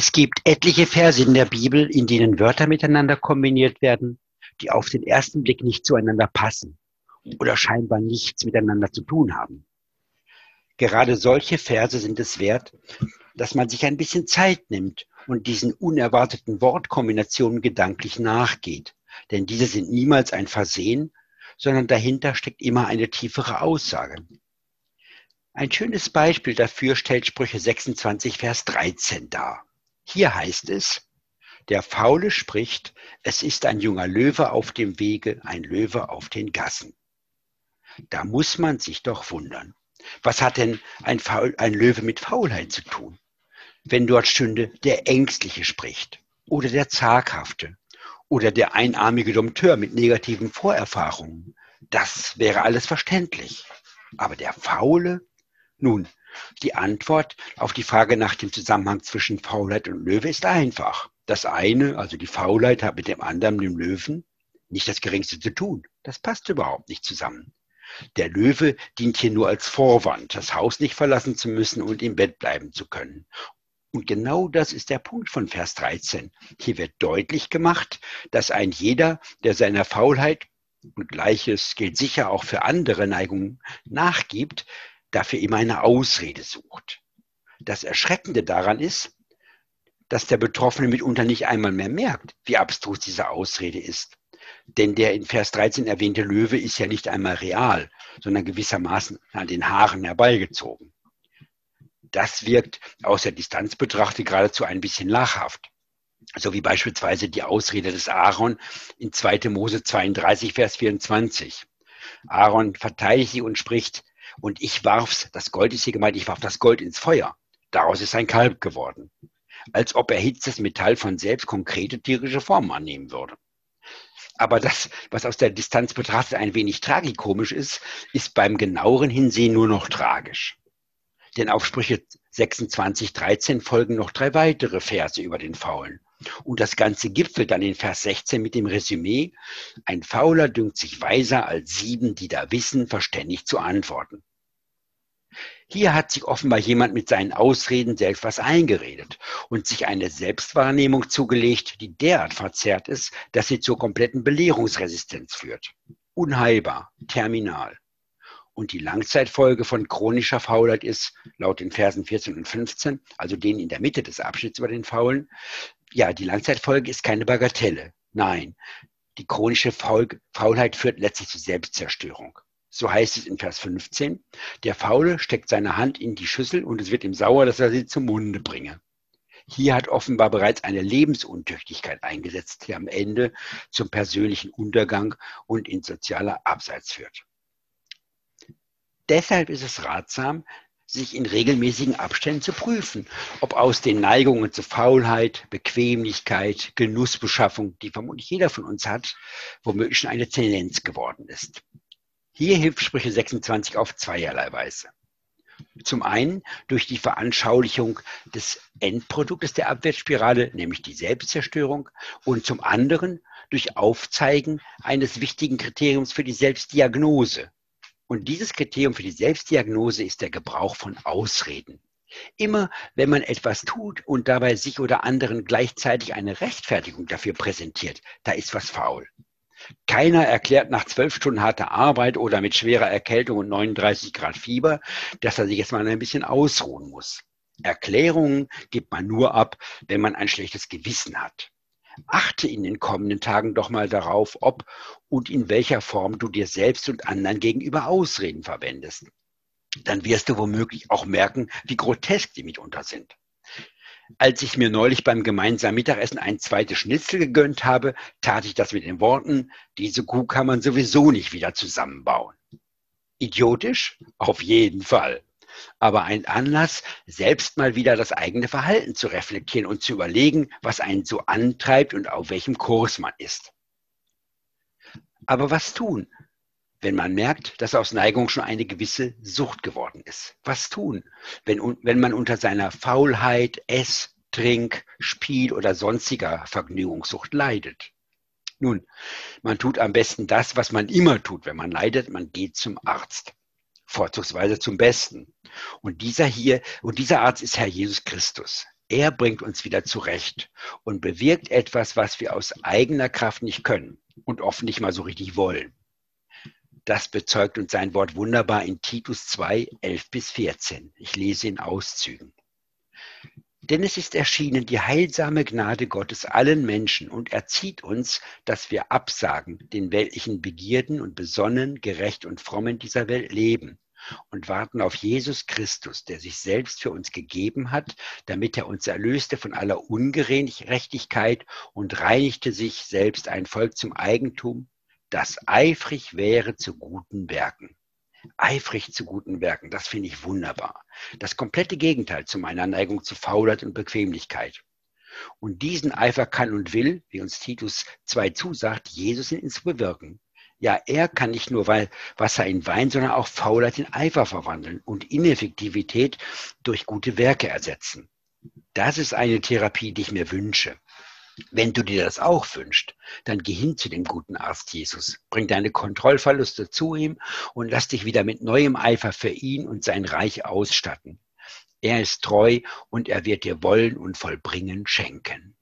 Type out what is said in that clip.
Es gibt etliche Verse in der Bibel, in denen Wörter miteinander kombiniert werden, die auf den ersten Blick nicht zueinander passen oder scheinbar nichts miteinander zu tun haben. Gerade solche Verse sind es wert, dass man sich ein bisschen Zeit nimmt und diesen unerwarteten Wortkombinationen gedanklich nachgeht. Denn diese sind niemals ein Versehen, sondern dahinter steckt immer eine tiefere Aussage. Ein schönes Beispiel dafür stellt Sprüche 26, Vers 13 dar. Hier heißt es, der Faule spricht, es ist ein junger Löwe auf dem Wege, ein Löwe auf den Gassen. Da muss man sich doch wundern. Was hat denn ein, Faul, ein Löwe mit Faulheit zu tun? Wenn dort stünde, der Ängstliche spricht oder der Zaghafte oder der einarmige Dompteur mit negativen Vorerfahrungen. Das wäre alles verständlich. Aber der Faule? Nun, die Antwort auf die Frage nach dem Zusammenhang zwischen Faulheit und Löwe ist einfach. Das eine, also die Faulheit, hat mit dem anderen, dem Löwen, nicht das Geringste zu tun. Das passt überhaupt nicht zusammen. Der Löwe dient hier nur als Vorwand, das Haus nicht verlassen zu müssen und im Bett bleiben zu können. Und genau das ist der Punkt von Vers 13. Hier wird deutlich gemacht, dass ein jeder, der seiner Faulheit, und gleiches gilt sicher auch für andere Neigungen, nachgibt, dafür immer eine Ausrede sucht. Das Erschreckende daran ist, dass der Betroffene mitunter nicht einmal mehr merkt, wie abstrus diese Ausrede ist. Denn der in Vers 13 erwähnte Löwe ist ja nicht einmal real, sondern gewissermaßen an den Haaren herbeigezogen. Das wirkt aus der Distanz betrachtet geradezu ein bisschen lachhaft. So wie beispielsweise die Ausrede des Aaron in 2. Mose 32, Vers 24. Aaron verteidigt sie und spricht, und ich warf's, das Gold ist hier gemeint, ich warf das Gold ins Feuer. Daraus ist ein Kalb geworden. Als ob erhitztes Metall von selbst konkrete tierische Formen annehmen würde. Aber das, was aus der Distanz betrachtet ein wenig tragikomisch ist, ist beim genaueren Hinsehen nur noch tragisch. Denn auf Sprüche 26, 13 folgen noch drei weitere Verse über den Faulen. Und das Ganze gipfelt dann in Vers 16 mit dem Resümee, ein Fauler dünkt sich weiser als sieben, die da wissen, verständig zu antworten. Hier hat sich offenbar jemand mit seinen Ausreden selbst was eingeredet und sich eine Selbstwahrnehmung zugelegt, die derart verzerrt ist, dass sie zur kompletten Belehrungsresistenz führt. Unheilbar, terminal. Und die Langzeitfolge von chronischer Faulheit ist, laut den Versen 14 und 15, also denen in der Mitte des Abschnitts über den Faulen, ja, die Langzeitfolge ist keine Bagatelle. Nein, die chronische Faulheit führt letztlich zur Selbstzerstörung. So heißt es in Vers 15, der Faule steckt seine Hand in die Schüssel und es wird ihm sauer, dass er sie zum Munde bringe. Hier hat offenbar bereits eine Lebensuntüchtigkeit eingesetzt, die am Ende zum persönlichen Untergang und in sozialer Abseits führt. Deshalb ist es ratsam, sich in regelmäßigen Abständen zu prüfen, ob aus den Neigungen zur Faulheit, Bequemlichkeit, Genussbeschaffung, die vermutlich jeder von uns hat, womöglich schon eine Tendenz geworden ist. Hier hilft Sprüche 26 auf zweierlei Weise. Zum einen durch die Veranschaulichung des Endproduktes der Abwärtsspirale, nämlich die Selbstzerstörung, und zum anderen durch Aufzeigen eines wichtigen Kriteriums für die Selbstdiagnose, und dieses Kriterium für die Selbstdiagnose ist der Gebrauch von Ausreden. Immer wenn man etwas tut und dabei sich oder anderen gleichzeitig eine Rechtfertigung dafür präsentiert, da ist was faul. Keiner erklärt nach zwölf Stunden harter Arbeit oder mit schwerer Erkältung und 39 Grad Fieber, dass er sich jetzt mal ein bisschen ausruhen muss. Erklärungen gibt man nur ab, wenn man ein schlechtes Gewissen hat. Achte in den kommenden Tagen doch mal darauf, ob und in welcher Form du dir selbst und anderen gegenüber Ausreden verwendest. Dann wirst du womöglich auch merken, wie grotesk die mitunter sind. Als ich mir neulich beim gemeinsamen Mittagessen ein zweites Schnitzel gegönnt habe, tat ich das mit den Worten, diese Kuh kann man sowieso nicht wieder zusammenbauen. Idiotisch? Auf jeden Fall aber ein Anlass, selbst mal wieder das eigene Verhalten zu reflektieren und zu überlegen, was einen so antreibt und auf welchem Kurs man ist. Aber was tun, wenn man merkt, dass aus Neigung schon eine gewisse Sucht geworden ist? Was tun, wenn, wenn man unter seiner Faulheit, Ess, Trink, Spiel oder sonstiger Vergnügungssucht leidet? Nun, man tut am besten das, was man immer tut, wenn man leidet, man geht zum Arzt vorzugsweise zum Besten. Und dieser hier, und dieser Arzt ist Herr Jesus Christus. Er bringt uns wieder zurecht und bewirkt etwas, was wir aus eigener Kraft nicht können und oft nicht mal so richtig wollen. Das bezeugt uns sein Wort wunderbar in Titus 2, 11 bis 14. Ich lese in Auszügen. Denn es ist erschienen die heilsame Gnade Gottes allen Menschen und erzieht uns, dass wir absagen den weltlichen Begierden und besonnen, gerecht und fromm in dieser Welt leben und warten auf Jesus Christus, der sich selbst für uns gegeben hat, damit er uns erlöste von aller Ungerechtigkeit und reinigte sich selbst ein Volk zum Eigentum, das eifrig wäre zu guten Werken. Eifrig zu guten Werken, das finde ich wunderbar. Das komplette Gegenteil zu meiner Neigung zu Faulheit und Bequemlichkeit. Und diesen Eifer kann und will, wie uns Titus 2 zusagt, Jesus in uns bewirken. Ja, er kann nicht nur Wasser in Wein, sondern auch Faulheit in Eifer verwandeln und Ineffektivität durch gute Werke ersetzen. Das ist eine Therapie, die ich mir wünsche. Wenn du dir das auch wünschst, dann geh hin zu dem guten Arzt Jesus. Bring deine Kontrollverluste zu ihm und lass dich wieder mit neuem Eifer für ihn und sein Reich ausstatten. Er ist treu und er wird dir Wollen und Vollbringen schenken.